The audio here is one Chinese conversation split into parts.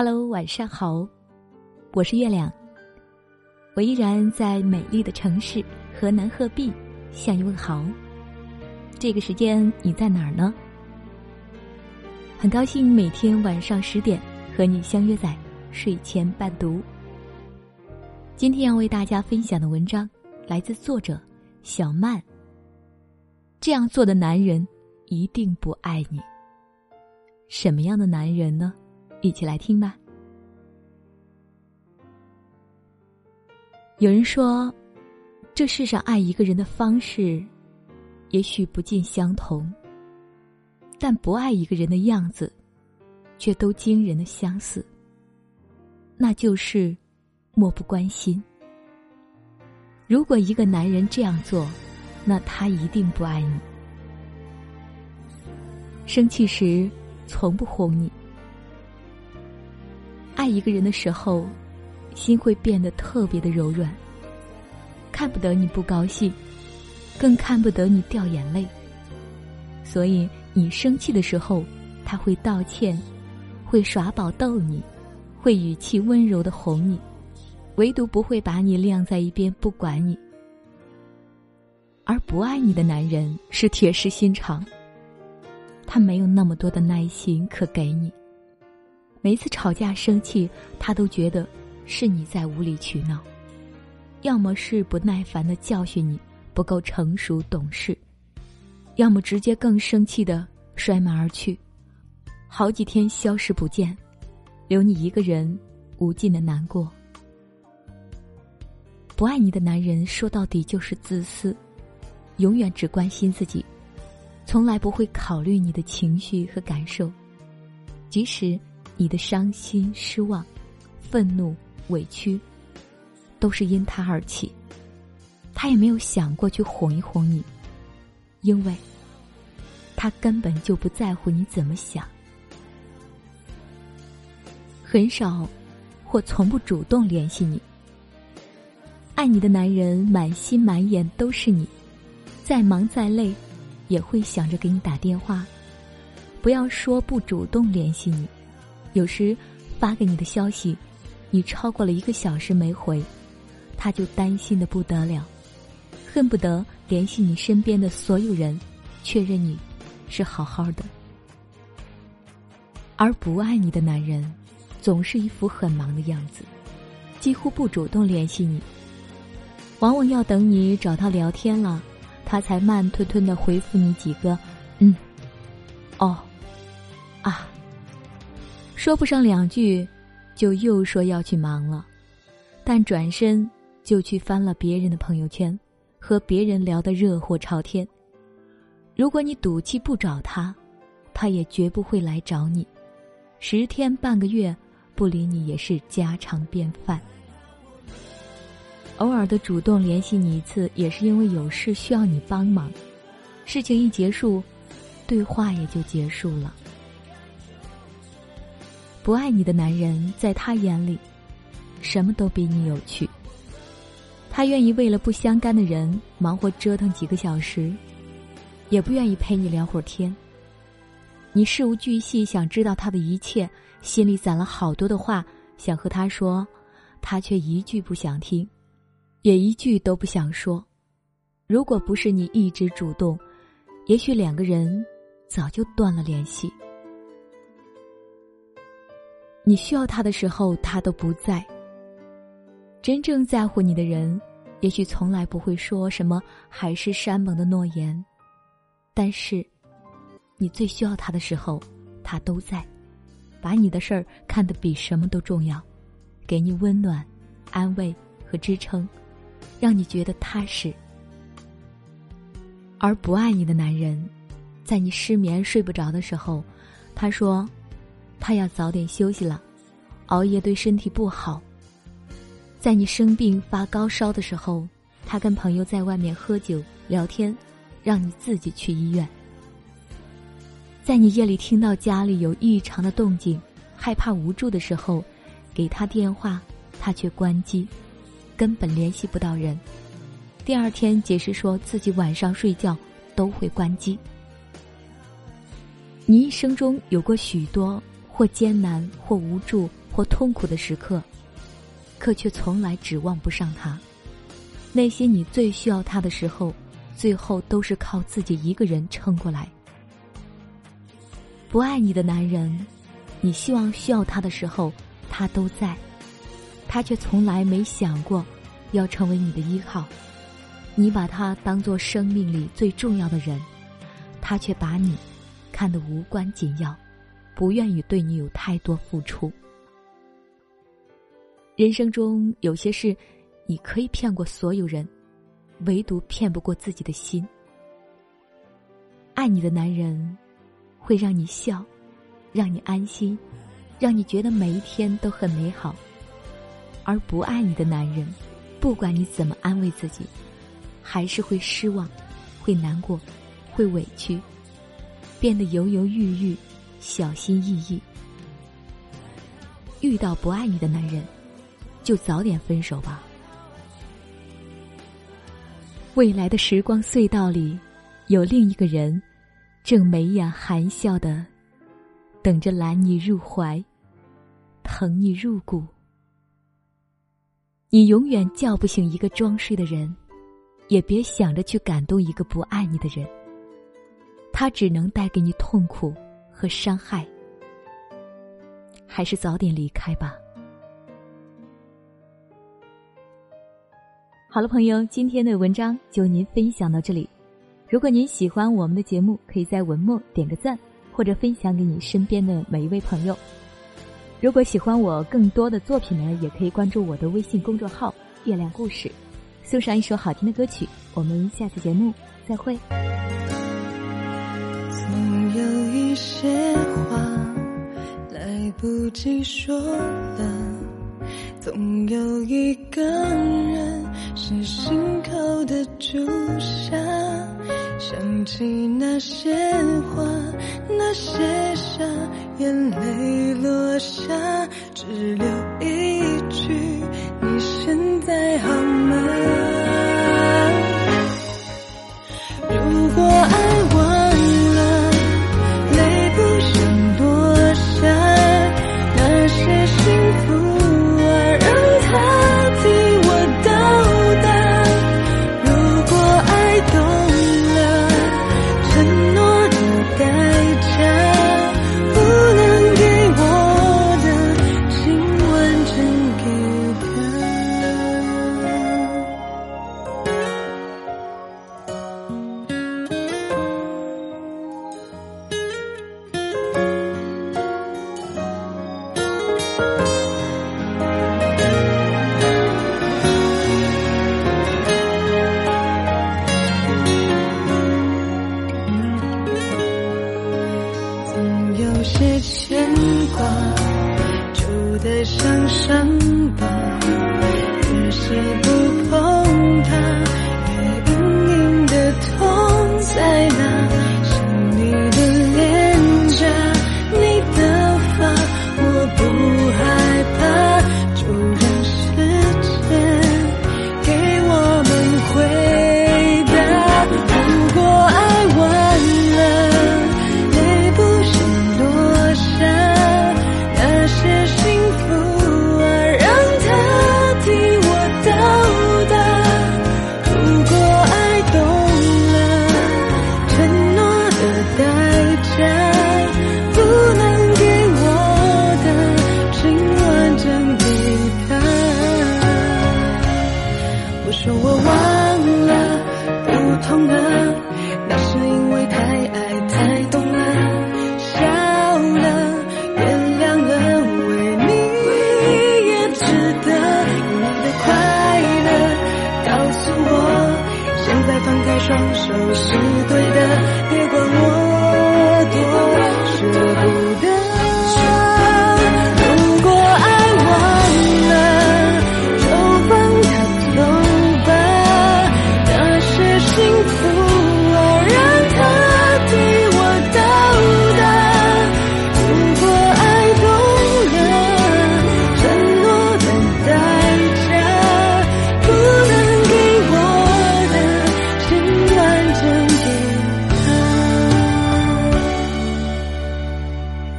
Hello，晚上好，我是月亮。我依然在美丽的城市河南鹤壁向你问好。这个时间你在哪儿呢？很高兴每天晚上十点和你相约在睡前伴读。今天要为大家分享的文章来自作者小曼。这样做的男人一定不爱你。什么样的男人呢？一起来听吧。有人说，这世上爱一个人的方式，也许不尽相同，但不爱一个人的样子，却都惊人的相似。那就是漠不关心。如果一个男人这样做，那他一定不爱你。生气时，从不哄你。爱一个人的时候，心会变得特别的柔软，看不得你不高兴，更看不得你掉眼泪。所以你生气的时候，他会道歉，会耍宝逗你，会语气温柔的哄你，唯独不会把你晾在一边不管你。而不爱你的男人是铁石心肠，他没有那么多的耐心可给你。每次吵架生气，他都觉得是你在无理取闹，要么是不耐烦的教训你不够成熟懂事，要么直接更生气的摔门而去，好几天消失不见，留你一个人无尽的难过。不爱你的男人说到底就是自私，永远只关心自己，从来不会考虑你的情绪和感受，即使。你的伤心、失望、愤怒、委屈，都是因他而起。他也没有想过去哄一哄你，因为，他根本就不在乎你怎么想。很少，或从不主动联系你。爱你的男人满心满眼都是你，再忙再累，也会想着给你打电话。不要说不主动联系你。有时发给你的消息，你超过了一个小时没回，他就担心的不得了，恨不得联系你身边的所有人，确认你是好好的。而不爱你的男人，总是一副很忙的样子，几乎不主动联系你，往往要等你找他聊天了，他才慢吞吞的回复你几个“嗯”“哦”“”。说不上两句，就又说要去忙了，但转身就去翻了别人的朋友圈，和别人聊得热火朝天。如果你赌气不找他，他也绝不会来找你。十天半个月不理你也是家常便饭。偶尔的主动联系你一次，也是因为有事需要你帮忙。事情一结束，对话也就结束了。不爱你的男人，在他眼里，什么都比你有趣。他愿意为了不相干的人忙活折腾几个小时，也不愿意陪你聊会儿天。你事无巨细想知道他的一切，心里攒了好多的话想和他说，他却一句不想听，也一句都不想说。如果不是你一直主动，也许两个人早就断了联系。你需要他的时候，他都不在。真正在乎你的人，也许从来不会说什么海誓山盟的诺言，但是，你最需要他的时候，他都在，把你的事儿看得比什么都重要，给你温暖、安慰和支撑，让你觉得踏实。而不爱你的男人，在你失眠睡不着的时候，他说。他要早点休息了，熬夜对身体不好。在你生病发高烧的时候，他跟朋友在外面喝酒聊天，让你自己去医院。在你夜里听到家里有异常的动静，害怕无助的时候，给他电话，他却关机，根本联系不到人。第二天解释说自己晚上睡觉都会关机。你一生中有过许多。或艰难，或无助，或痛苦的时刻，可却从来指望不上他。那些你最需要他的时候，最后都是靠自己一个人撑过来。不爱你的男人，你希望需要他的时候，他都在，他却从来没想过要成为你的依靠。你把他当做生命里最重要的人，他却把你看得无关紧要，不愿意对你有太多付出。人生中有些事，你可以骗过所有人，唯独骗不过自己的心。爱你的男人，会让你笑，让你安心，让你觉得每一天都很美好；而不爱你的男人，不管你怎么安慰自己。还是会失望，会难过，会委屈，变得犹犹豫豫，小心翼翼。遇到不爱你的男人，就早点分手吧。未来的时光隧道里，有另一个人，正眉眼含笑的等着揽你入怀，疼你入骨。你永远叫不醒一个装睡的人。也别想着去感动一个不爱你的人，他只能带给你痛苦和伤害，还是早点离开吧。好了，朋友，今天的文章就您分享到这里。如果您喜欢我们的节目，可以在文末点个赞，或者分享给你身边的每一位朋友。如果喜欢我更多的作品呢，也可以关注我的微信公众号“月亮故事”。送上一首好听的歌曲，我们下次节目再会。总有一些话来不及说了，总有一个人是心口的朱砂，想起那些话，那些傻，眼泪落下，只留一句：你现在好伤疤，越是双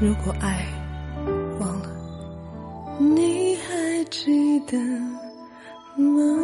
如果爱忘了你还记得吗？